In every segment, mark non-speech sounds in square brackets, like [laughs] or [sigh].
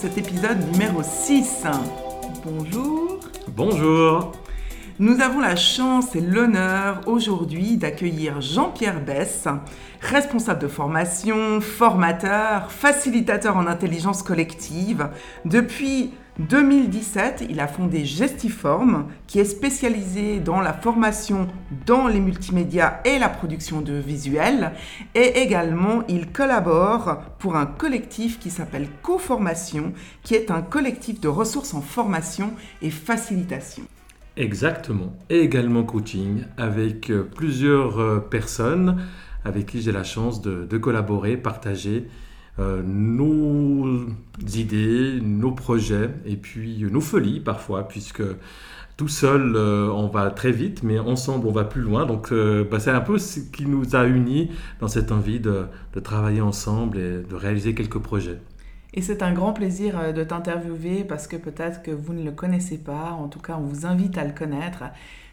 Cet épisode numéro 6. Bonjour. Bonjour. Nous avons la chance et l'honneur aujourd'hui d'accueillir Jean-Pierre Bess, responsable de formation, formateur, facilitateur en intelligence collective. Depuis 2017, il a fondé Gestiform, qui est spécialisé dans la formation dans les multimédias et la production de visuels. Et également, il collabore pour un collectif qui s'appelle Coformation, qui est un collectif de ressources en formation et facilitation. Exactement. Et également coaching avec euh, plusieurs euh, personnes avec qui j'ai la chance de, collaborer, partager euh, nos idées, nos projets et puis nos folies parfois, puisque tout seul on va très vite, mais ensemble on va plus loin. Donc bah, c'est un peu ce qui nous a unis dans cette envie de travailler ensemble et de réaliser quelques projets. Et c'est un grand plaisir euh, de t'interviewer parce que peut-être que vous ne le connaissez pas, en tout cas on vous invite à le connaître.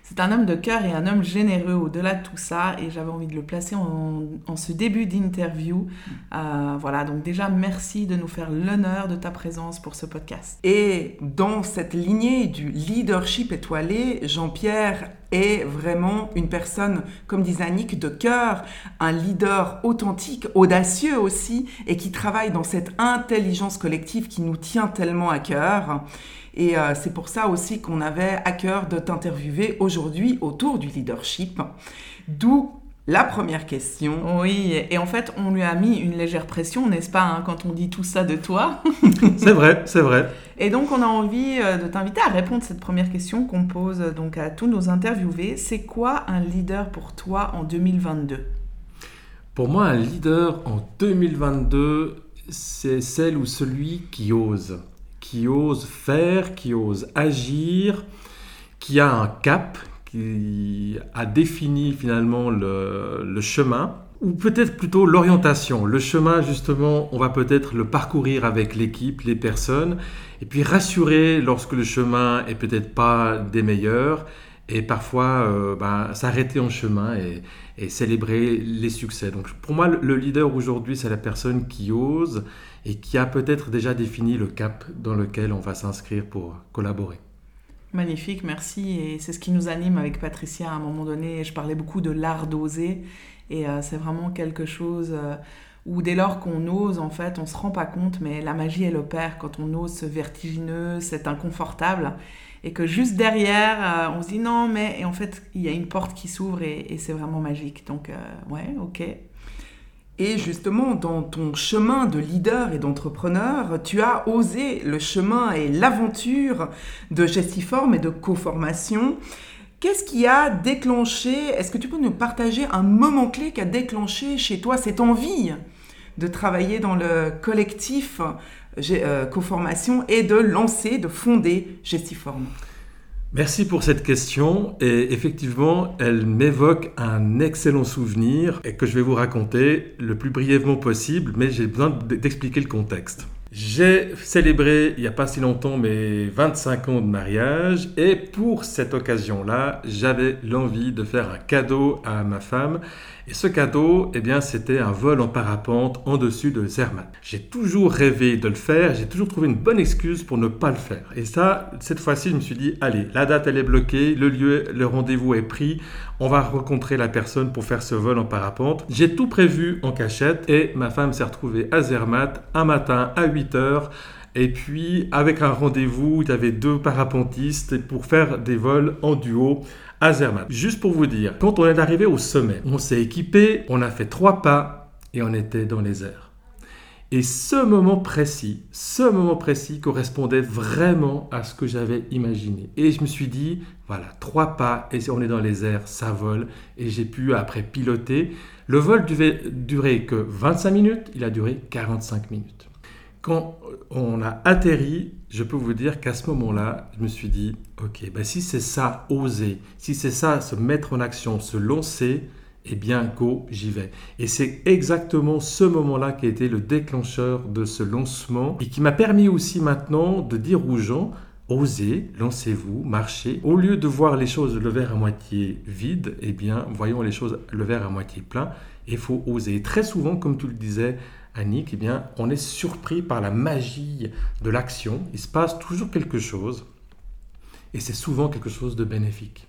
C'est un homme de cœur et un homme généreux au-delà de tout ça et j'avais envie de le placer en, ce début d'interview. Euh, voilà, donc déjà merci de nous faire l'honneur de ta présence pour ce podcast. Et dans cette lignée du leadership étoilé, Jean-Pierre est vraiment une personne, comme disait Annick, de cœur, un leader authentique, audacieux aussi, et qui travaille dans cette intelligence collective qui nous tient tellement à cœur. Et euh, c'est pour ça aussi qu'on avait à cœur de t'interviewer aujourd'hui autour du leadership. D'où la première question. Oui, et en fait, on lui a mis une légère pression, n'est-ce pas, hein, quand on dit tout ça de toi [laughs] C'est vrai, c'est vrai. Et donc, on a envie euh, de t'inviter à répondre à cette première question qu'on pose euh, donc à tous nos interviewés. C'est quoi un leader pour toi en 2022 Pour moi, un leader en 2022, c'est celle ou celui qui ose qui ose faire, qui ose agir, qui a un cap, qui a défini finalement le, chemin, ou peut-être plutôt l'orientation. Le chemin, justement, on va peut-être le parcourir avec l'équipe, les personnes, et puis rassurer lorsque le chemin est peut-être pas des meilleurs, et parfois euh, ben, s'arrêter en chemin et, célébrer les succès. Donc pour moi, le leader aujourd'hui, c'est la personne qui ose et qui a peut-être déjà défini le cap dans lequel on va s'inscrire pour collaborer. Magnifique, merci. Et c'est ce qui nous anime avec Patricia à un moment donné. Je parlais beaucoup de l'art d'oser et euh, c'est vraiment quelque chose euh, où dès lors qu'on ose, en fait, on se rend pas compte, mais la magie, elle opère quand on ose ce vertigineux, cet inconfortable. Et que juste derrière, euh, on se dit non, mais en fait, il y a une porte qui s'ouvre et, c'est vraiment magique. Donc, ouais, ok, et justement, dans ton chemin de leader et d'entrepreneur, tu as osé le chemin et l'aventure de Gestiform et de co-formation. Qu'est-ce qui a déclenché, est-ce que tu peux nous partager un moment clé qui a déclenché chez toi cette envie de travailler dans le collectif euh, co-formation et de lancer, de fonder Gestiform Merci pour cette question et effectivement, elle m'évoque un excellent souvenir que je vais vous raconter le plus brièvement possible, mais j'ai besoin d'expliquer le contexte. J'ai célébré il n'y a pas si longtemps mes 25 ans de mariage et pour cette occasion-là, j'avais l'envie de faire un cadeau à ma femme et ce cadeau, eh bien, c'était un vol en parapente en dessus de Zermatt. J'ai toujours rêvé de le faire, j'ai toujours trouvé une bonne excuse pour ne pas le faire. Et ça, cette fois-ci, je me suis dit, allez, la date, elle est bloquée, le lieu, le rendez-vous est pris, on va rencontrer la personne pour faire ce vol en parapente. J'ai tout prévu en cachette et ma femme s'est retrouvée à Zermatt un matin à 8 heures. Et puis, avec un rendez-vous, il y avait deux parapentistes pour faire des vols en duo à. Juste pour vous dire, quand on est arrivé au sommet, on s'est équipé, on a fait trois pas et on était dans les airs. Et ce moment précis, ce moment précis correspondait vraiment à ce que j'avais imaginé. Et je me suis dit, voilà, trois pas et on est dans les airs, ça vole. Et j'ai pu après piloter. Le vol devait durer que 25 minutes, il a duré 45 minutes. Quand on a atterri, je peux vous dire qu'à ce moment-là, je me suis dit, ok, ben si c'est ça, oser, si c'est ça, se mettre en action, se lancer, eh bien, go, j'y vais. Et c'est exactement ce moment-là qui a été le déclencheur de ce lancement et qui m'a permis aussi maintenant de dire aux gens, osez, lancez-vous, marchez. Au lieu de voir les choses le verre à moitié vide, eh bien, voyons les choses le verre à moitié plein. Il faut oser. très souvent, comme tu le disais, Annick, eh bien, on est surpris par la magie de l'action. Il se passe toujours quelque chose. Et c'est souvent quelque chose de bénéfique.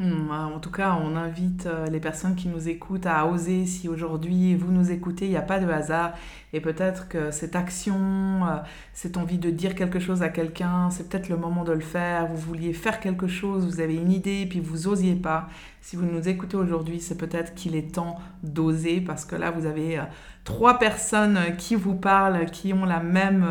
Hmm, en tout cas, on invite euh, les personnes qui nous écoutent à oser. Si aujourd'hui vous nous écoutez, il n'y a pas de hasard. Et peut-être que cette action, euh, cette envie de dire quelque chose à quelqu'un, c'est peut-être le moment de le faire. Vous vouliez faire quelque chose, vous avez une idée, puis vous osiez pas. Si vous nous écoutez aujourd'hui, c'est peut-être qu'il est temps d'oser parce que là, vous avez euh, trois personnes qui vous parlent, qui ont la même,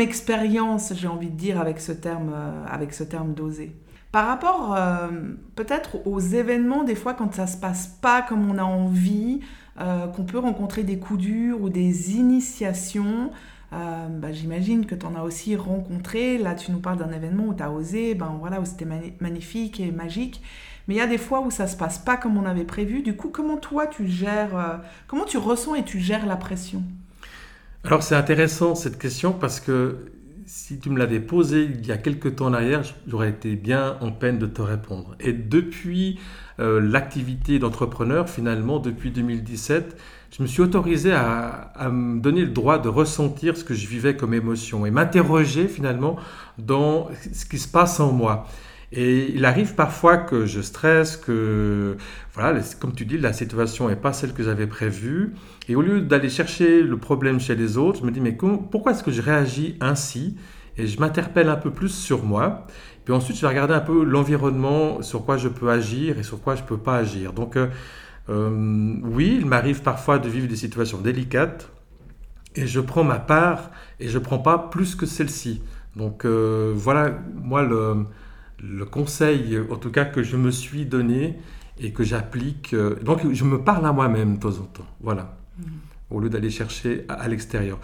expérience, j'ai envie de dire, avec ce terme d'oser. Par rapport euh, peut-être aux événements, des fois quand ça se passe pas comme on a envie, euh, qu'on peut rencontrer des coups durs ou des initiations, euh, bah, j'imagine que tu en as aussi rencontré. Là, tu nous parles d'un événement où tu as osé, ben, voilà, où c'était magnifique et magique. Mais il y a des fois où ça se passe pas comme on avait prévu. Du coup, comment toi tu gères, comment tu ressens et tu gères la pression? Alors c'est intéressant cette question parce que si tu me l'avais posé il y a quelques temps en arrière, j'aurais été bien en peine de te répondre. Et depuis euh, l'activité d'entrepreneur, finalement, depuis 2017, je me suis autorisé à, à, me donner le droit de ressentir ce que je vivais comme émotion et m'interroger finalement dans ce qui se passe en moi. Et il arrive parfois que je stresse, que, voilà, comme tu dis, la situation n'est pas celle que j'avais prévue. Et au lieu d'aller chercher le problème chez les autres, je me dis, mais pourquoi est-ce que je réagis ainsi? Et je m'interpelle un peu plus sur moi. Puis ensuite, je vais regarder un peu l'environnement, sur quoi je peux agir et sur quoi je ne peux pas agir. Donc, euh, euh, oui, il m'arrive parfois de vivre des situations délicates. Et je prends ma part et je ne prends pas plus que celle-ci. Donc, euh, voilà, moi, le le conseil, en tout cas, que je me suis donné et que j'applique. Euh, donc, je me parle à moi-même de temps en temps. Voilà. Mm. Au lieu d'aller chercher à, l'extérieur.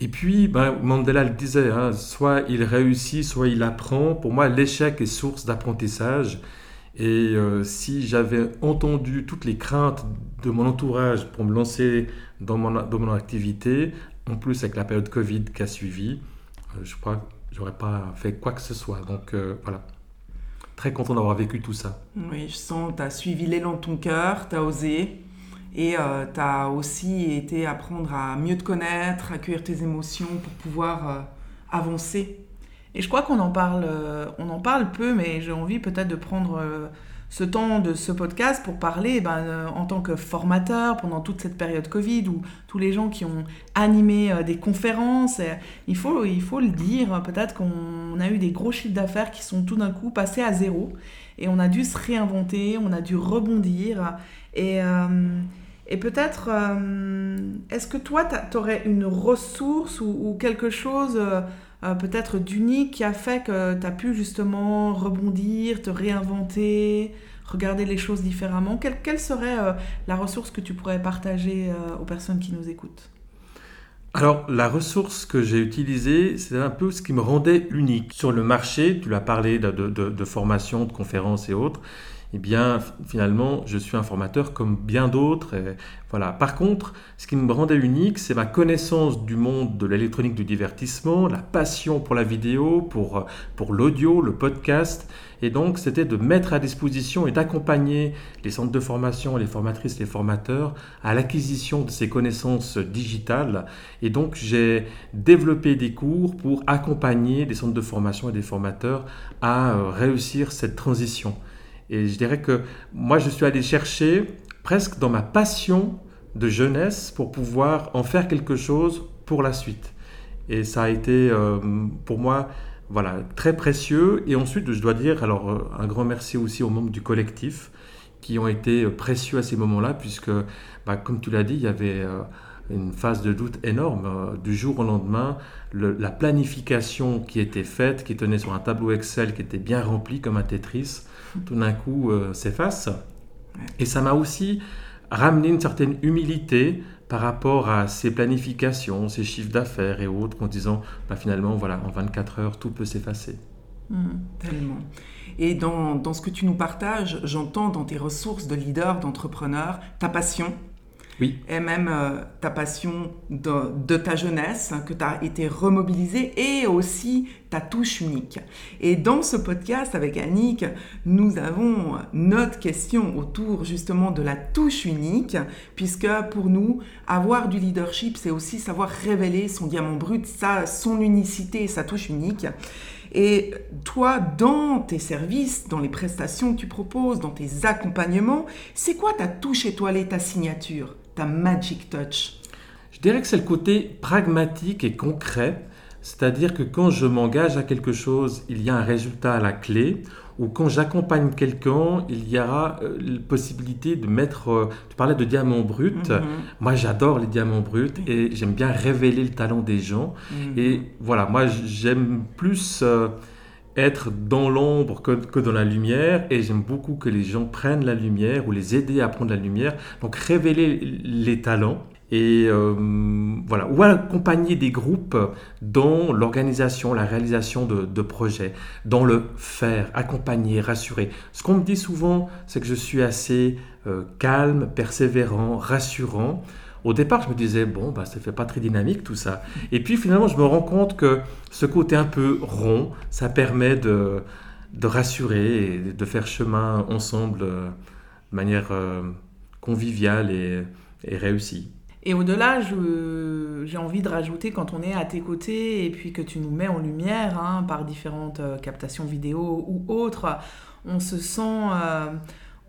Et puis, ben, Mandela le disait, hein, soit il réussit, soit il apprend. Pour moi, l'échec est source d'apprentissage. Et euh, si j'avais entendu toutes les craintes de mon entourage pour me lancer dans mon, dans mon activité, en plus avec la période Covid qui a suivi, euh, je crois que j'aurais pas fait quoi que ce soit. Donc voilà très content d'avoir vécu tout ça. Oui, je sens que tu as suivi l'élan de ton cœur, tu as osé. Et euh, tu as aussi été apprendre à mieux te connaître, à accueillir tes émotions pour pouvoir euh, avancer. Et je crois qu'on en parle, euh, on en parle peu, mais j'ai envie peut-être de prendre ce temps de ce podcast pour parler ben, euh, en tant que formateur pendant toute cette période Covid où tous les gens qui ont animé euh, des conférences, il, faut, il faut le dire, peut-être qu'on a eu des gros chiffres d'affaires qui sont tout d'un coup passés à zéro et on a dû se réinventer, on a dû rebondir et, euh, et peut-être, est-ce que toi, tu aurais une ressource ou, quelque chose peut-être d'unique qui a fait que tu as pu justement rebondir, te réinventer, regarder les choses différemment quelle, serait euh, la ressource que tu pourrais partager euh, aux personnes qui nous écoutent? Alors, la ressource que j'ai utilisée, c'est un peu ce qui me rendait unique. Sur le marché, tu l'as parlé de, formation, de conférences et autres, eh bien, finalement, je suis un formateur comme bien d'autres. Voilà. Par contre, ce qui me rendait unique, c'est ma connaissance du monde de l'électronique du divertissement, la passion pour la vidéo, pour, pour l'audio, le podcast. Et donc, c'était de mettre à disposition et d'accompagner les centres de formation, les formatrices, les formateurs à l'acquisition de ces connaissances digitales. Et donc, j'ai développé des cours pour accompagner des centres de formation et des formateurs à euh, réussir cette transition. Et je dirais que moi, je suis allé chercher presque dans ma passion de jeunesse pour pouvoir en faire quelque chose pour la suite. Et ça a été euh, pour moi voilà, très précieux. Et ensuite, je dois dire alors euh, un grand merci aussi aux membres du collectif qui ont été précieux à ces moments-là, puisque, bah, comme tu l'as dit, il y avait une phase de doute énorme. Du jour au lendemain, la planification qui était faite, qui tenait sur un tableau Excel qui était bien rempli comme un Tetris, tout d'un coup s'efface. Et ça m'a aussi ramené une certaine humilité par rapport à ces planifications, ces chiffres d'affaires et autres, en disant bah, finalement, voilà, en 24 heures, tout peut s'effacer. Mmh, tellement. Et dans, dans, ce que tu nous partages, j'entends dans tes ressources de leader, d'entrepreneur, ta passion, Et même euh, ta passion de, ta jeunesse, hein, que tu as été remobilisée, et aussi ta touche unique. Et dans ce podcast avec Annick, nous avons notre question autour justement de la touche unique, puisque pour nous, avoir du leadership, c'est aussi savoir révéler son diamant brut, sa, son unicité, sa touche unique. Et toi, dans tes services, dans les prestations que tu proposes, dans tes accompagnements, c'est quoi ta touche étoilée, ta signature? Ta magic touch Je dirais que c'est le côté pragmatique et concret, c'est-à-dire que quand je m'engage à quelque chose, il y a un résultat à la clé, ou quand j'accompagne quelqu'un, il y aura euh, la possibilité de mettre, euh, tu parlais de diamants bruts, mm-hmm. moi j'adore les diamants bruts et j'aime bien révéler le talent des gens. Mm-hmm. Et voilà, moi j'aime plus... Euh, être dans l'ombre que, dans la lumière et j'aime beaucoup que les gens prennent la lumière ou les aider à prendre la lumière. Donc révéler les talents et euh, voilà ou accompagner des groupes dans l'organisation, la réalisation de, projets, dans le faire, accompagner, rassurer. Ce qu'on me dit souvent, c'est que je suis assez euh, calme, persévérant, rassurant. Au départ, je me disais, bon, bah, ça fait pas très dynamique tout ça. Et puis finalement, je me rends compte que ce côté un peu rond, ça permet de, de rassurer et de faire chemin ensemble euh, de manière euh, conviviale et, et réussie. Et au-delà, j'ai envie de rajouter quand on est à tes côtés et puis que tu nous mets en lumière hein, par différentes euh, captations vidéo ou autres, on se sent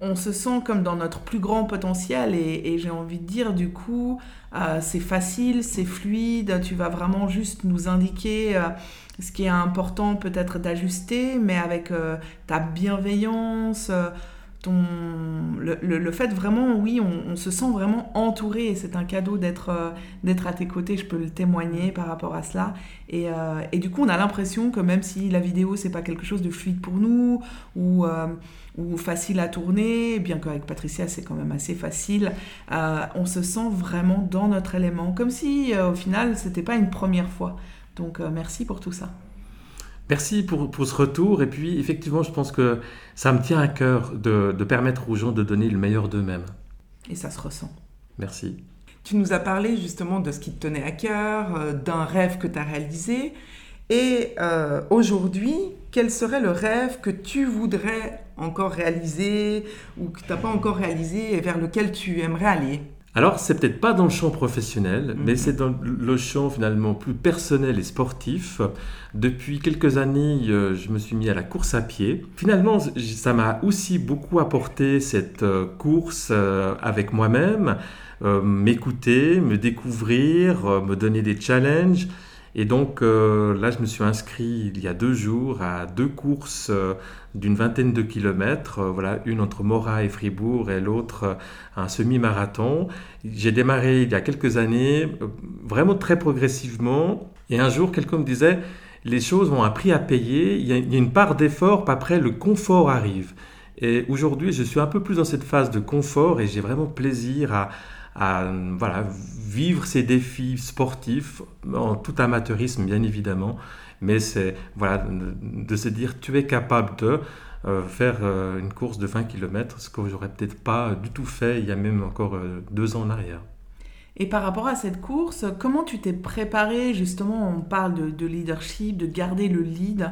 on se sent comme dans notre plus grand potentiel et, j'ai envie de dire du coup euh, c'est facile, c'est fluide, tu vas vraiment juste nous indiquer euh, ce qui est important peut-être d'ajuster mais avec euh, ta bienveillance, ton, le, fait vraiment oui on, se sent vraiment entouré et c'est un cadeau d'être d'être à tes côtés, je peux le témoigner par rapport à cela et, et du coup on a l'impression que même si la vidéo c'est pas quelque chose de fluide pour nous ou ou facile à tourner, bien qu'avec Patricia c'est quand même assez facile, euh, on se sent vraiment dans notre élément, comme si euh, au final c'était pas une première fois. Donc euh, merci pour tout ça. Merci pour, pour, ce retour. Et puis, effectivement, je pense que ça me tient à cœur de, de permettre aux gens de donner le meilleur d'eux-mêmes. Et ça se ressent. Merci. Tu nous as parlé justement de ce qui te tenait à cœur, d'un rêve que tu as réalisé. Et euh, aujourd'hui, quel serait le rêve que tu voudrais encore réaliser ou que tu n'as pas encore réalisé et vers lequel tu aimerais aller? Alors, c'est peut-être pas dans le champ professionnel, mais mhm. c'est dans le champ finalement plus personnel et sportif. Depuis quelques années, euh, je me suis mis à la course à pied. Finalement, ça m'a aussi beaucoup apporté cette euh, course avec moi-même, m'écouter, me découvrir, me donner des challenges. Et donc euh, là, je me suis inscrit il y a deux jours à deux courses euh, d'une vingtaine de kilomètres, euh, voilà, une entre Morat et Fribourg et l'autre un semi-marathon. J'ai démarré il y a quelques années, vraiment très progressivement. Et un jour, quelqu'un me disait, les choses ont un prix à payer, il y a, une part d'effort, après le confort arrive. Et aujourd'hui, je suis un peu plus dans cette phase de confort et j'ai vraiment plaisir à, à voilà, vivre ces défis sportifs en tout amateurisme bien évidemment, mais c'est voilà, de, se dire tu es capable de euh, faire euh, une course de 20 km, ce que j'aurais peut-être pas du tout fait il y a même encore euh, deux ans en arrière. Et par rapport à cette course, comment tu t'es préparé? Justement, on parle de, leadership, de garder le lead,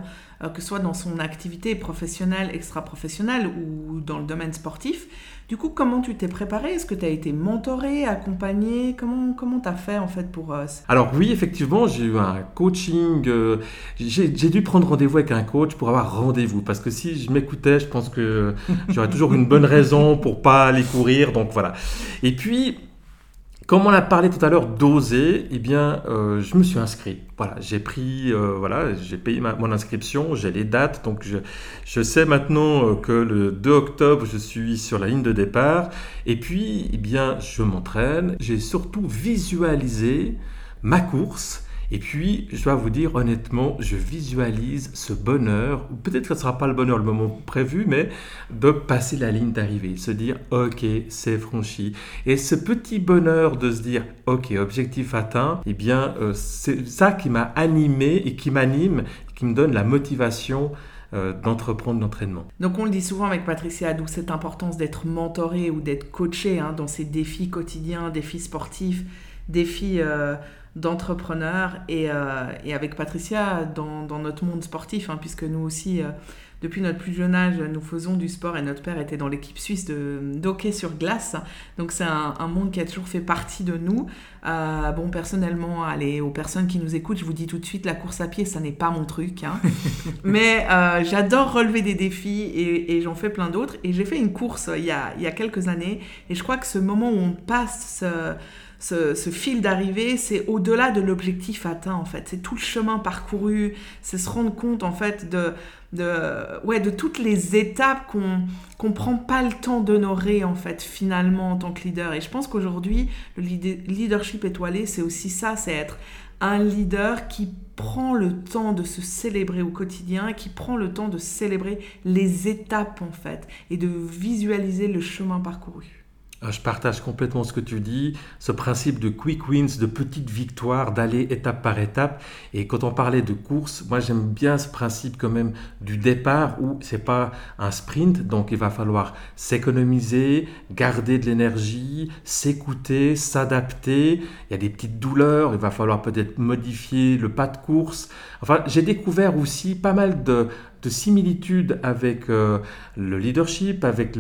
que ce soit dans son activité professionnelle, extra-professionnelle ou dans le domaine sportif. Du coup, comment tu t'es préparé Est-ce que tu as été mentoré, accompagné Comment comment tu as fait en fait pour... Euh, Alors oui, effectivement, j'ai eu un coaching. Euh, j'ai dû prendre rendez-vous avec un coach pour avoir rendez-vous. Parce que si je m'écoutais, je pense que j'aurais toujours une bonne raison pour pas aller courir. Donc voilà. Et puis, Comme on a parlé tout à l'heure d'oser, eh bien, euh, je me suis inscrit. Voilà, j'ai pris, euh, voilà, j'ai payé mon inscription, j'ai les dates, donc je, je sais maintenant euh, que le 2 octobre, je suis sur la ligne de départ. Et puis, eh bien, je m'entraîne. J'ai surtout visualisé ma course et puis, je dois vous dire honnêtement, je visualise ce bonheur, ou peut-être que ce ne sera pas le bonheur le moment prévu, mais de passer la ligne d'arrivée, se dire, ok, c'est franchi. Et ce petit bonheur de se dire, ok, objectif atteint, eh bien, euh, c'est ça qui m'a animé et qui m'anime, qui me donne la motivation euh, d'entreprendre l'entraînement. Donc on le dit souvent avec Patricia, d'où cette importance d'être mentoré ou d'être coaché hein, dans ces défis quotidiens, défis sportifs, défis euh, d'entrepreneurs et, euh, et, avec Patricia dans, dans, notre monde sportif, hein, puisque nous aussi, euh, depuis notre plus jeune âge, nous faisons du sport et notre père était dans l'équipe suisse de hockey sur glace. Donc c'est un, un, monde qui a toujours fait partie de nous. Euh, bon, personnellement, allez, aux personnes qui nous écoutent, je vous dis tout de suite, la course à pied, ça n'est pas mon truc. Hein. [laughs] Mais j'adore relever des défis et, et j'en fais plein d'autres. Et j'ai fait une course il y, a, il y a quelques années et je crois que ce moment où on passe ce, ce fil d'arrivée, c'est au-delà de l'objectif atteint en fait. C'est tout le chemin parcouru, c'est se rendre compte en fait de, de, ouais, de toutes les étapes qu'on qu'on prend pas le temps d'honorer en fait finalement en tant que leader. Et je pense qu'aujourd'hui, le leadership étoilé, c'est aussi ça, c'est être un leader qui prend le temps de se célébrer au quotidien, qui prend le temps de célébrer les étapes en fait et de visualiser le chemin parcouru. Ah, je partage complètement ce que tu dis, ce principe de quick wins, de petites victoires, d'aller étape par étape. Et quand on parlait de course, moi j'aime bien ce principe quand même du départ où c'est pas un sprint, donc il va falloir s'économiser, garder de l'énergie, s'écouter, s'adapter. Il y a des petites douleurs, il va falloir peut-être modifier le pas de course. Enfin, j'ai découvert aussi pas mal de, de similitudes avec euh, le leadership, avec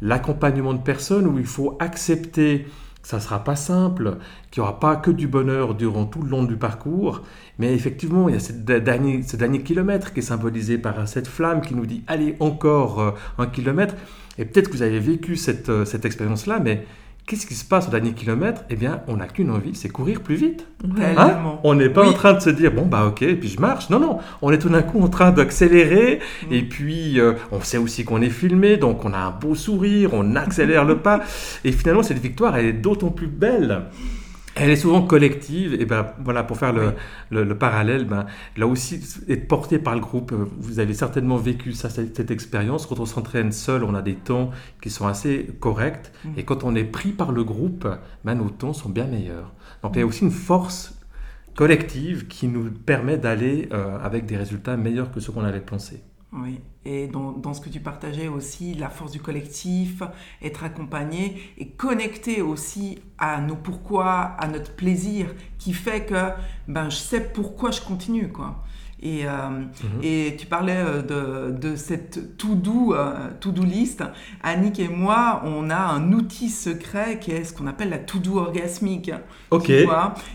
l'accompagnement de personnes où il faut accepter que ça ne sera pas simple, qu'il n'y aura pas que du bonheur durant tout le long du parcours, mais effectivement, il y a ce dernier, kilomètre qui est symbolisé par cette flamme qui nous dit allez encore euh, un kilomètre. Et peut-être que vous avez vécu cette, euh, cette expérience-là, mais Qu'est-ce qui se passe au dernier kilomètre? Eh bien, on n'a qu'une envie, c'est courir plus vite. Hein? On n'est pas en train de se dire, bon, bah ok, et puis je marche. Non, non, on est tout d'un coup en train d'accélérer, mm. et puis euh, on sait aussi qu'on est filmé, donc on a un beau sourire, on accélère le pas, et finalement, cette victoire, elle est d'autant plus belle elle est souvent collective, et ben voilà, pour faire le, le, parallèle, ben, là aussi, être porté par le groupe, vous avez certainement vécu ça, cette, expérience. Quand on s'entraîne seul, on a des temps qui sont assez corrects, mm. et quand on est pris par le groupe, ben, nos temps sont bien meilleurs. Donc il y a aussi une force collective qui nous permet d'aller euh, avec des résultats meilleurs que ce qu'on avait pensé. Oui, et dans, ce que tu partageais aussi, la force du collectif, être accompagné et connecté aussi à nos pourquoi, à notre plaisir, qui fait que ben, je sais pourquoi je continue. quoi. Et, euh, mhm. et tu parlais euh, de, de cette to-do euh, to -do list. Annick et moi, on a un outil secret qui est ce qu'on appelle la to-do orgasmique. Ok.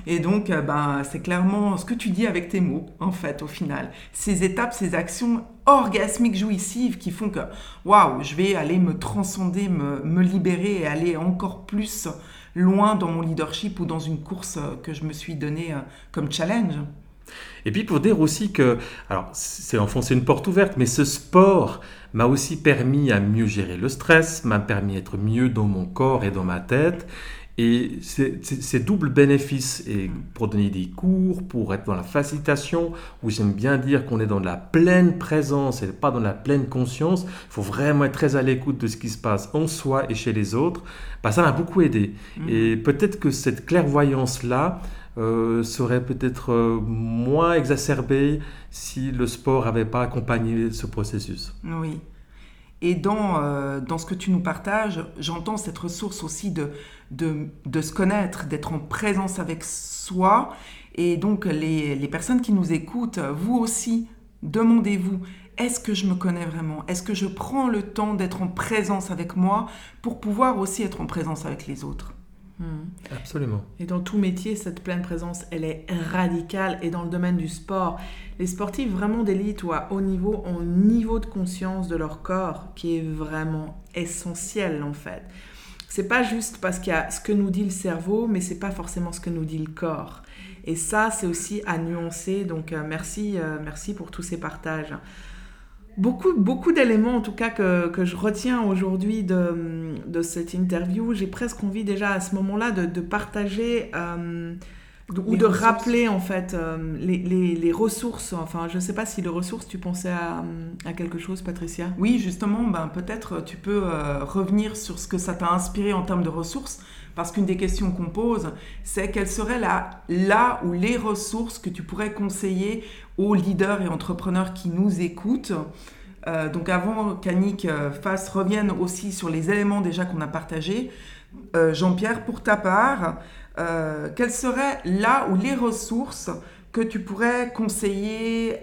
et donc, ben, c'est clairement ce que tu dis avec tes mots, en fait, au final. Ces étapes, ces actions orgasmiques jouissives qui font que, waouh, je vais aller me transcender, me, me libérer et aller encore plus loin dans mon leadership ou dans une course que je me suis donnée comme challenge. Et puis pour dire aussi que, alors c'est enfoncer une porte ouverte, mais ce sport m'a aussi permis à mieux gérer le stress, m'a permis d'être mieux dans mon corps et dans ma tête. Et c'est double bénéfice. Et pour donner des cours, pour être dans la facilitation, où j'aime bien dire qu'on est dans la pleine présence et pas dans la pleine conscience, il faut vraiment être très à l'écoute de ce qui se passe en soi et chez les autres, bah, ça m'a beaucoup aidé. Mmh. Et peut-être que cette clairvoyance-là, euh, serait peut-être euh, moins exacerbé si le sport n'avait pas accompagné ce processus. Oui. Et dans, euh, dans ce que tu nous partages, j'entends cette ressource aussi de, se connaître, d'être en présence avec soi. Et donc les, personnes qui nous écoutent, vous aussi, demandez-vous, est-ce que je me connais vraiment? Est-ce que je prends le temps d'être en présence avec moi pour pouvoir aussi être en présence avec les autres? Absolument. Et dans tout métier, cette pleine présence, elle est radicale. Et dans le domaine du sport, les sportifs vraiment d'élite ou à haut niveau ont un niveau de conscience de leur corps qui est vraiment essentiel en fait. c'est pas juste parce qu'il y a ce que nous dit le cerveau, mais c'est pas forcément ce que nous dit le corps. Et ça, c'est aussi à nuancer. Donc, euh, merci, euh, merci pour tous ces partages. Beaucoup, beaucoup d'éléments, en tout cas, que, que je retiens aujourd'hui de, de, cette interview. J'ai presque envie déjà à ce moment-là de, de partager euh, ou de rappeler en fait les, les, les, ressources. Enfin, je ne sais pas si les ressources, tu pensais à, à quelque chose, Patricia? Oui, justement, ben, peut-être tu peux revenir sur ce que ça t'a inspiré en termes de ressources. Parce qu'une des questions qu'on pose, c'est quelles seraient là, ou les ressources que tu pourrais conseiller aux leaders et entrepreneurs qui nous écoutent. Euh, donc avant qu'Annick euh, fasse, revienne aussi sur les éléments déjà qu'on a partagés, euh, Jean-Pierre, pour ta part, euh, quelles seraient là ou les ressources que tu pourrais conseiller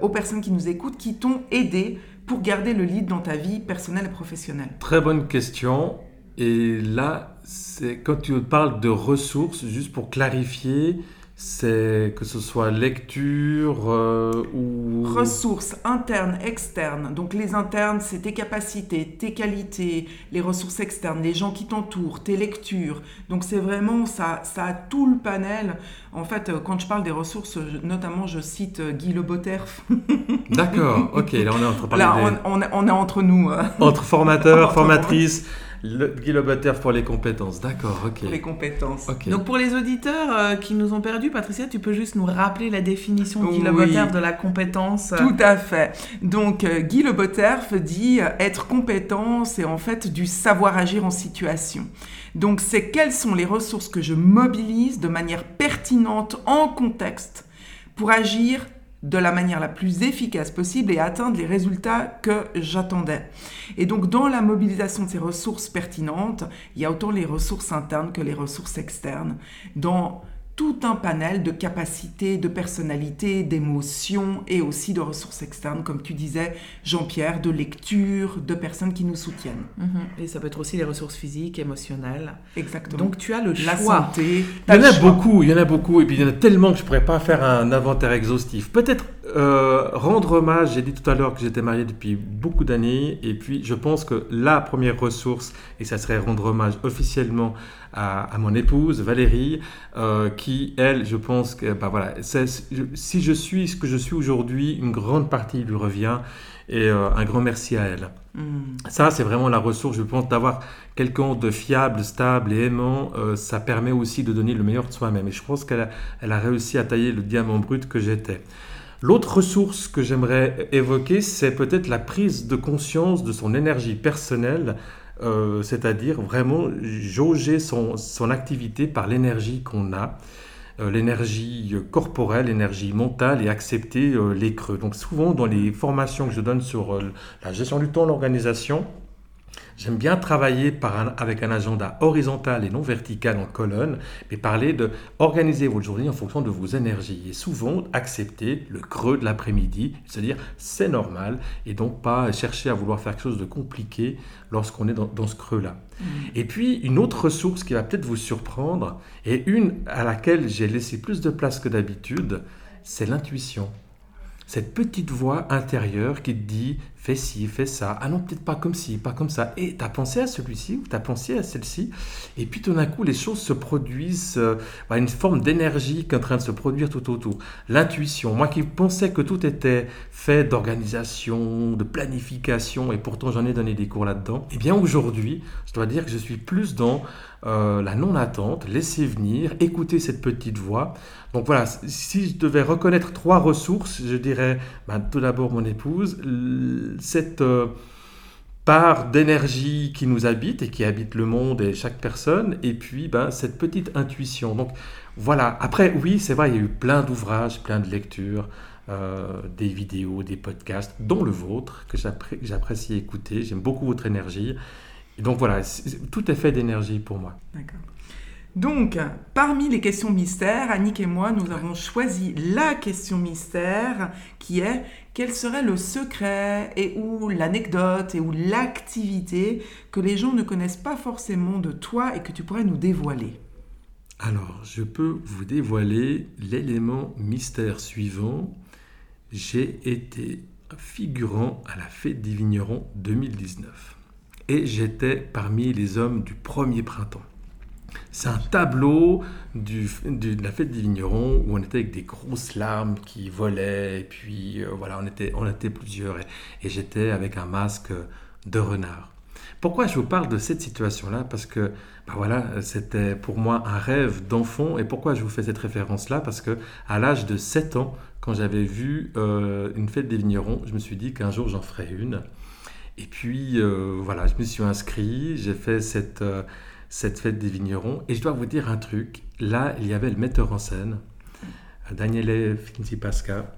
aux personnes qui nous écoutent, qui t'ont aidé pour garder le lead dans ta vie personnelle et professionnelle? Très bonne question. Et là, c'est quand tu parles de ressources, juste pour clarifier, c'est que ce soit lecture euh, ou... Ressources internes, externes. Donc les internes, c'est tes capacités, tes qualités. Les ressources externes, les gens qui t'entourent, tes lectures. Donc c'est vraiment, ça, ça a tout le panel. En fait, euh, quand je parle des ressources, notamment je cite euh, Guy Le Boterf. [laughs] D'accord, ok, là on est entre, là, on, on, est entre nous. [laughs] Entre formateurs, formatrices. Le, Guy pour les compétences, d'accord, ok. Pour les compétences. Donc pour les auditeurs euh, qui nous ont perdus, Patricia, tu peux juste nous rappeler la définition de Guy oui. de la compétence Tout à fait. Donc euh, Guy Leboterf dit euh, être compétent, c'est en fait du savoir agir en situation. Donc c'est quelles sont les ressources que je mobilise de manière pertinente en contexte pour agir de la manière la plus efficace possible et atteindre les résultats que j'attendais. Et donc dans la mobilisation de ces ressources pertinentes, il y a autant les ressources internes que les ressources externes. Dans tout un panel de capacités, de personnalités, d'émotions et aussi de ressources externes, comme tu disais, Jean-Pierre, de lecture, de personnes qui nous soutiennent. Mhm. Et ça peut être aussi les ressources physiques, émotionnelles. Exactement. Donc tu as le La choix. santé. Il y en a beaucoup, il y en a beaucoup, et puis il y en a tellement que je ne pourrais pas faire un inventaire exhaustif. Peut-être euh, rendre hommage, j'ai dit tout à l'heure que j'étais marié depuis beaucoup d'années, et puis je pense que la première ressource, et ça serait rendre hommage officiellement à, à mon épouse Valérie, euh, qui, elle, je pense que, bah voilà, si je suis ce que je suis aujourd'hui, une grande partie lui revient, et euh, un grand merci à elle. Mm. Ça, c'est vraiment la ressource, je pense, d'avoir quelqu'un de fiable, stable et aimant, ça permet aussi de donner le meilleur de soi-même. Et je pense qu'elle a, elle a réussi à tailler le diamant brut que j'étais. L'autre ressource que j'aimerais évoquer, c'est peut-être la prise de conscience de son énergie personnelle, euh, c'est-à-dire vraiment jauger son, son activité par l'énergie qu'on a, euh, l'énergie corporelle, l'énergie mentale et accepter euh, les creux. Donc souvent dans les formations que je donne sur euh, la gestion du temps, l'organisation, J'aime bien travailler par un, avec un agenda horizontal et non vertical en colonne, mais parler de organiser votre journée en fonction de vos énergies. Et souvent, accepter le creux de l'après-midi, se dire c'est normal, et donc pas chercher à vouloir faire quelque chose de compliqué lorsqu'on est dans, dans ce creux-là. Mm. Et puis, une autre ressource qui va peut-être vous surprendre, et une à laquelle j'ai laissé plus de place que d'habitude, c'est l'intuition cette petite voix intérieure qui te dit fais ci, fais ça, ah non, peut-être pas comme ci, pas comme ça, et tu as pensé à celui-ci ou tu as pensé à celle-ci, et puis tout d'un coup, les choses se produisent, euh, une forme d'énergie qui est en train de se produire tout autour. L'intuition, moi qui pensais que tout était fait d'organisation, de planification, et pourtant j'en ai donné des cours là-dedans, et bien aujourd'hui, je dois dire que je suis plus dans euh, la non-attente, laisser venir, écouter cette petite voix. Donc voilà, si je devais reconnaître trois ressources, je dirais ben, tout d'abord mon épouse, cette euh, part d'énergie qui nous habite et qui habite le monde et chaque personne, et puis ben, cette petite intuition. Donc voilà, après oui, c'est vrai, il y a eu plein d'ouvrages, plein de lectures. Euh, des vidéos, des podcasts, dont le vôtre, que j'apprécie écouter. J'aime beaucoup votre énergie. Donc voilà, tout est fait d'énergie pour moi. D'accord. Donc, parmi les questions mystères, Annick et moi, nous avons choisi la question mystère qui est quel serait le secret et ou l'anecdote et ou l'activité que les gens ne connaissent pas forcément de toi et que tu pourrais nous dévoiler Alors, je peux vous dévoiler l'élément mystère suivant. J'ai été figurant à la fête des vignerons 2019. et j'étais parmi les hommes du premier printemps. C'est un tableau de la fête des vignerons où on était avec des grosses larmes qui volaient, et puis euh, voilà, on était, on était plusieurs, et, j'étais avec un masque de renard. Pourquoi je vous parle de cette situation-là? Parce que ben voilà, c'était pour moi un rêve d'enfant. Et pourquoi je vous fais cette référence-là? Parce que à l'âge de 7 ans, quand j'avais vu euh, une fête des vignerons, je me suis dit qu'un jour j'en ferais une. Et puis euh, voilà, je me suis inscrit, j'ai fait cette, cette fête des vignerons. Et je dois vous dire un truc. Là, il y avait le metteur en scène, Daniele Pasca,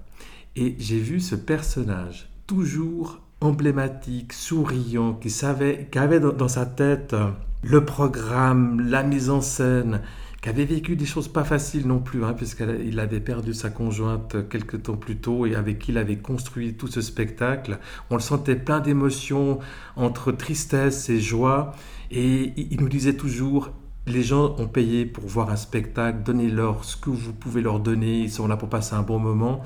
Et j'ai vu ce personnage toujours emblématique, souriant, qui savait, qui avait dans, sa tête le programme, la mise en scène, qui avait vécu des choses pas faciles non plus, hein, puisqu'il avait perdu sa conjointe quelques temps plus tôt et avec qui il avait construit tout ce spectacle. On le sentait plein d'émotions, entre tristesse et joie. Et il nous disait toujours, les gens ont payé pour voir un spectacle, donnez-leur ce que vous pouvez leur donner, ils sont là pour passer un bon moment.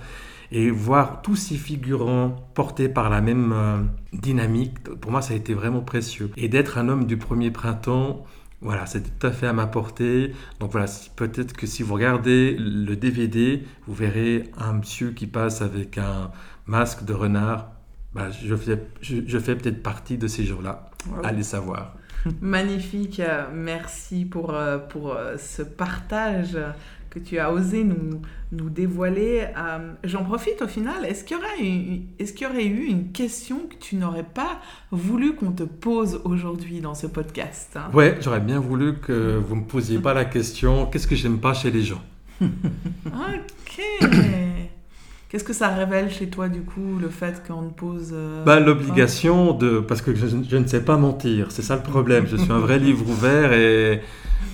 Et voir tous ces figurants portés par la même euh, dynamique, pour moi, ça a été vraiment précieux. Et d'être un homme du premier printemps, voilà, c'était tout à fait à ma portée. Donc voilà, peut-être que si vous regardez le DVD, vous verrez un monsieur qui passe avec un masque de renard. Bah, je fais, je, fais peut-être partie de ces jours-là. Allez savoir. Magnifique, merci pour, euh, pour euh, ce partage que tu as osé nous, nous dévoiler. Euh, j'en profite au final, est-ce qu'il y, aurait est qu'il y aurait eu une question que tu n'aurais pas voulu qu'on te pose aujourd'hui dans ce podcast hein? Ouais, j'aurais bien voulu que vous ne me posiez pas la question qu'est-ce que j'aime pas chez les gens? [laughs] Ok Qu'est-ce que ça révèle chez toi du coup, le fait qu'on pose... Euh, bah, L'obligation de... Parce que je, je, ne sais pas mentir, c'est ça le problème. Je suis un vrai [laughs] livre ouvert et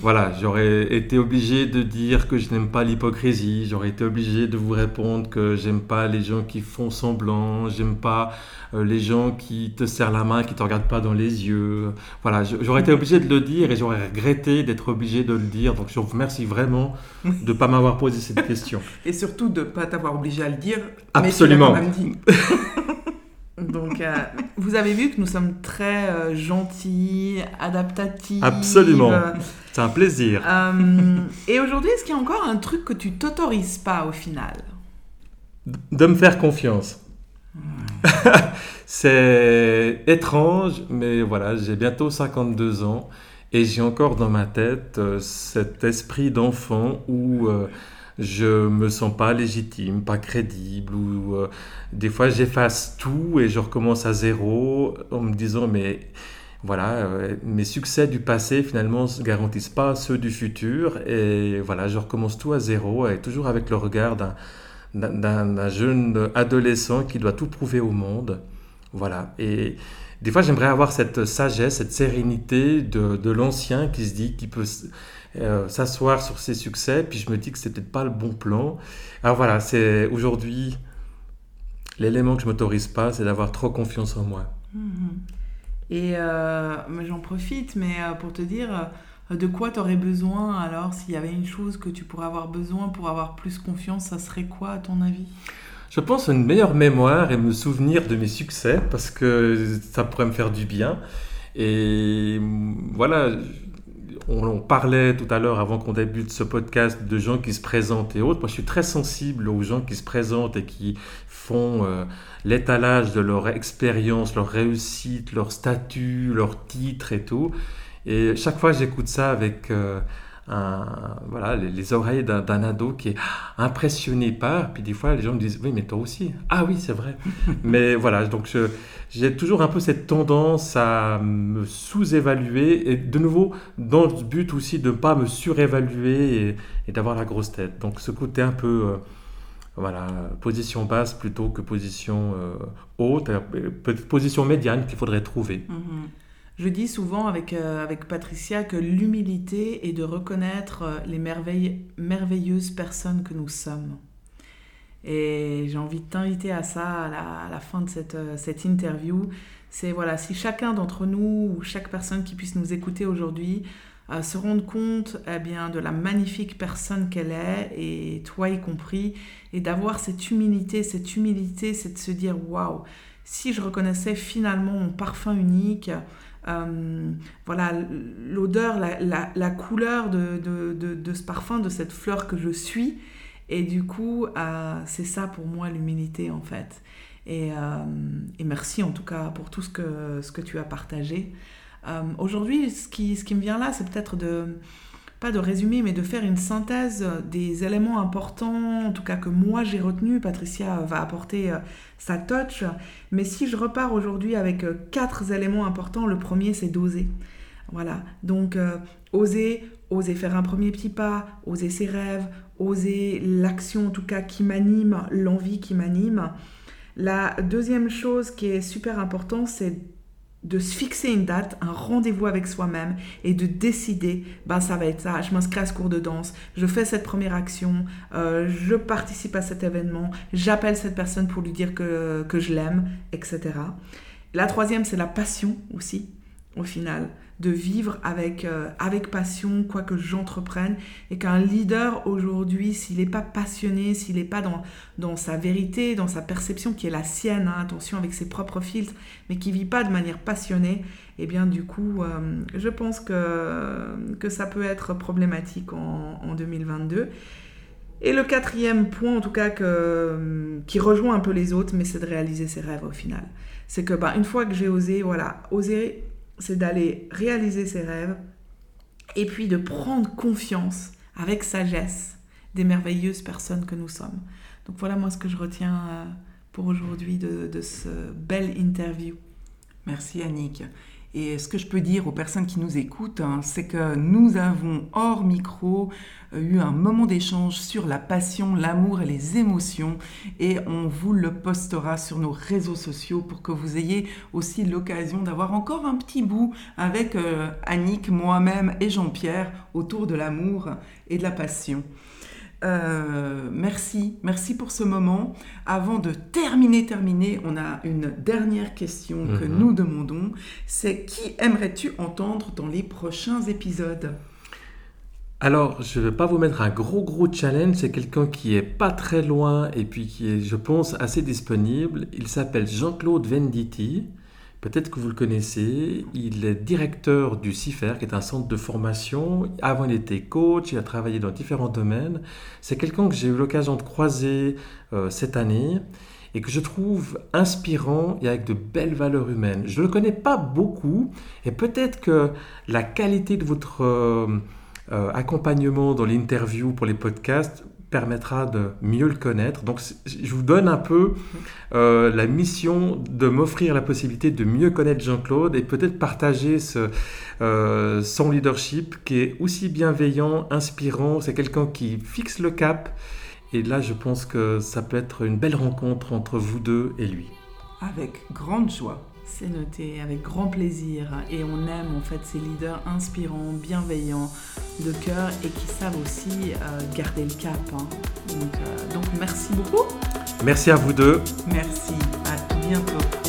voilà, j'aurais été obligé de dire que je n'aime pas l'hypocrisie, j'aurais été obligé de vous répondre que j'aime pas les gens qui font semblant, j'aime pas euh, les gens qui te serrent la main, qui te regardent pas dans les yeux. Voilà, j'aurais été obligé de le dire et j'aurais regretté d'être obligé de le dire. Donc je vous remercie vraiment de ne pas m'avoir posé cette question. [laughs] Et surtout de ne pas t'avoir obligé à le dire. Absolument. Mais tu dit. [laughs] Donc, euh, vous avez vu que nous sommes très euh, gentils, adaptatifs. Absolument. C'est un plaisir. Euh, et aujourd'hui, est-ce qu'il y a encore un truc que tu t'autorises pas au final? De me faire confiance. [laughs] C'est étrange, mais voilà, j'ai bientôt 52 ans et j'ai encore dans ma tête cet esprit d'enfant où je me sens pas légitime, pas crédible, ou euh, des fois j'efface tout et je recommence à zéro en me disant mais voilà, euh, mes succès du passé finalement ne garantissent pas ceux du futur et voilà, je recommence tout à zéro et toujours avec le regard d'un jeune adolescent qui doit tout prouver au monde. Voilà, et des fois j'aimerais avoir cette sagesse, cette sérénité de, l'ancien qui se dit, qui peut euh, s'asseoir sur ses succès, puis je me dis que c'est peut-être pas le bon plan. Alors voilà, c'est aujourd'hui l'élément que je m'autorise pas, c'est d'avoir trop confiance en moi. Mm-hmm. Et euh, j'en profite, mais euh, pour te dire, de quoi tu aurais besoin alors S'il y avait une chose que tu pourrais avoir besoin pour avoir plus confiance, ça serait quoi à ton avis? Je pense une meilleure mémoire et me souvenir de mes succès parce que ça pourrait me faire du bien. Et voilà, on, parlait tout à l'heure, avant qu'on débute ce podcast, de gens qui se présentent et autres. Moi, je suis très sensible aux gens qui se présentent et qui font euh, l'étalage de leur expérience, leur réussite, leur statut, leur titre et tout. Et chaque fois, j'écoute ça avec... Euh, voilà, les, oreilles d'un ado qui est impressionné par. Puis des fois, les gens me disent Oui, mais toi aussi. Ah oui, c'est vrai. [laughs] mais voilà, donc j'ai toujours un peu cette tendance à me sous-évaluer et de nouveau, dans le but aussi de ne pas me surévaluer et, d'avoir la grosse tête. Donc ce côté un peu. Euh, voilà, position basse plutôt que position euh, haute, euh, position médiane qu'il faudrait trouver. Mm-hmm. Je dis souvent avec, euh, avec Patricia que l'humilité est de reconnaître euh, les merveilleuses personnes que nous sommes. Et j'ai envie de t'inviter à ça à la, fin de cette, euh, cette interview. C'est voilà, si chacun d'entre nous ou chaque personne qui puisse nous écouter aujourd'hui se rendre compte eh bien, de la magnifique personne qu'elle est, et toi y compris, et d'avoir cette humilité, cette humilité, c'est de se dire waouh, si je reconnaissais finalement mon parfum unique, voilà, l'odeur, la, couleur de, de, ce parfum, de cette fleur que je suis. Et du coup, c'est ça pour moi l'humilité en fait. Et, et, merci en tout cas pour tout ce que, ce que tu as partagé. Aujourd'hui, ce qui, ce qui me vient là, c'est peut-être de pas de résumer, mais de faire une synthèse des éléments importants, en tout cas que moi j'ai retenu. Patricia va apporter euh, sa touch. Mais si je repars aujourd'hui avec euh, quatre éléments importants, le premier c'est d'oser. Voilà, donc euh, oser, oser faire un premier petit pas, oser ses rêves, oser l'action en tout cas qui m'anime, l'envie qui m'anime. La deuxième chose qui est super importante, c'est de se fixer une date, un rendez-vous avec soi-même et de décider, ben ça va être ça, je m'inscris à ce cours de danse, je fais cette première action, euh, je participe à cet événement, j'appelle cette personne pour lui dire que, que je l'aime, etc. La troisième, c'est la passion aussi, au final de vivre avec, euh, avec passion quoi que j'entreprenne et qu'un leader aujourd'hui, s'il n'est pas passionné, s'il n'est pas dans, dans sa vérité, dans sa perception qui est la sienne, hein, attention avec ses propres filtres, mais qui vit pas de manière passionnée, et eh bien du coup, euh, je pense que, que ça peut être problématique en, en 2022. Et le quatrième point, en tout cas, que, qui rejoint un peu les autres, mais c'est de réaliser ses rêves au final. C'est que bah, une fois que j'ai osé, voilà, oser c'est d'aller réaliser ses rêves et puis de prendre confiance avec sagesse des merveilleuses personnes que nous sommes. Donc voilà moi ce que je retiens euh, pour aujourd'hui de, de ce bel interview. Merci Annick. Et ce que je peux dire aux personnes qui nous écoutent, hein, c'est que nous avons hors micro euh, eu un moment d'échange sur la passion, l'amour et les émotions. Et on vous le postera sur nos réseaux sociaux pour que vous ayez aussi l'occasion d'avoir encore un petit bout avec euh, Annick, moi-même et Jean-Pierre autour de l'amour et de la passion. Euh, merci, merci pour ce moment. Avant de terminer, terminer, on a une dernière question que mhm. nous demandons. C'est qui aimerais-tu entendre dans les prochains épisodes? Alors, je ne vais pas vous mettre un gros gros challenge, c'est quelqu'un qui est pas très loin et puis qui est, je pense, assez disponible. Il s'appelle Jean-Claude Venditti. Peut-être que vous le connaissez. Il est directeur du CIFER, qui est un centre de formation. Avant, il était coach, il a travaillé dans différents domaines. C'est quelqu'un que j'ai eu l'occasion de croiser euh, cette année et que je trouve inspirant et avec de belles valeurs humaines. Je ne le connais pas beaucoup et peut-être que la qualité de votre euh, euh, accompagnement dans l'interview pour les podcasts permettra de mieux le connaître. Donc je vous donne un peu euh, la mission de m'offrir la possibilité de mieux connaître Jean-Claude et peut-être partager ce, euh, son leadership qui est aussi bienveillant, inspirant. C'est quelqu'un qui fixe le cap. Et là, je pense que ça peut être une belle rencontre entre vous deux et lui. Avec grande joie. C'est noté avec grand plaisir et on aime en fait ces leaders inspirants, bienveillants, de cœur et qui savent aussi euh, garder le cap. Hein. Donc, euh, donc merci beaucoup. Merci à vous deux. Merci, à bientôt.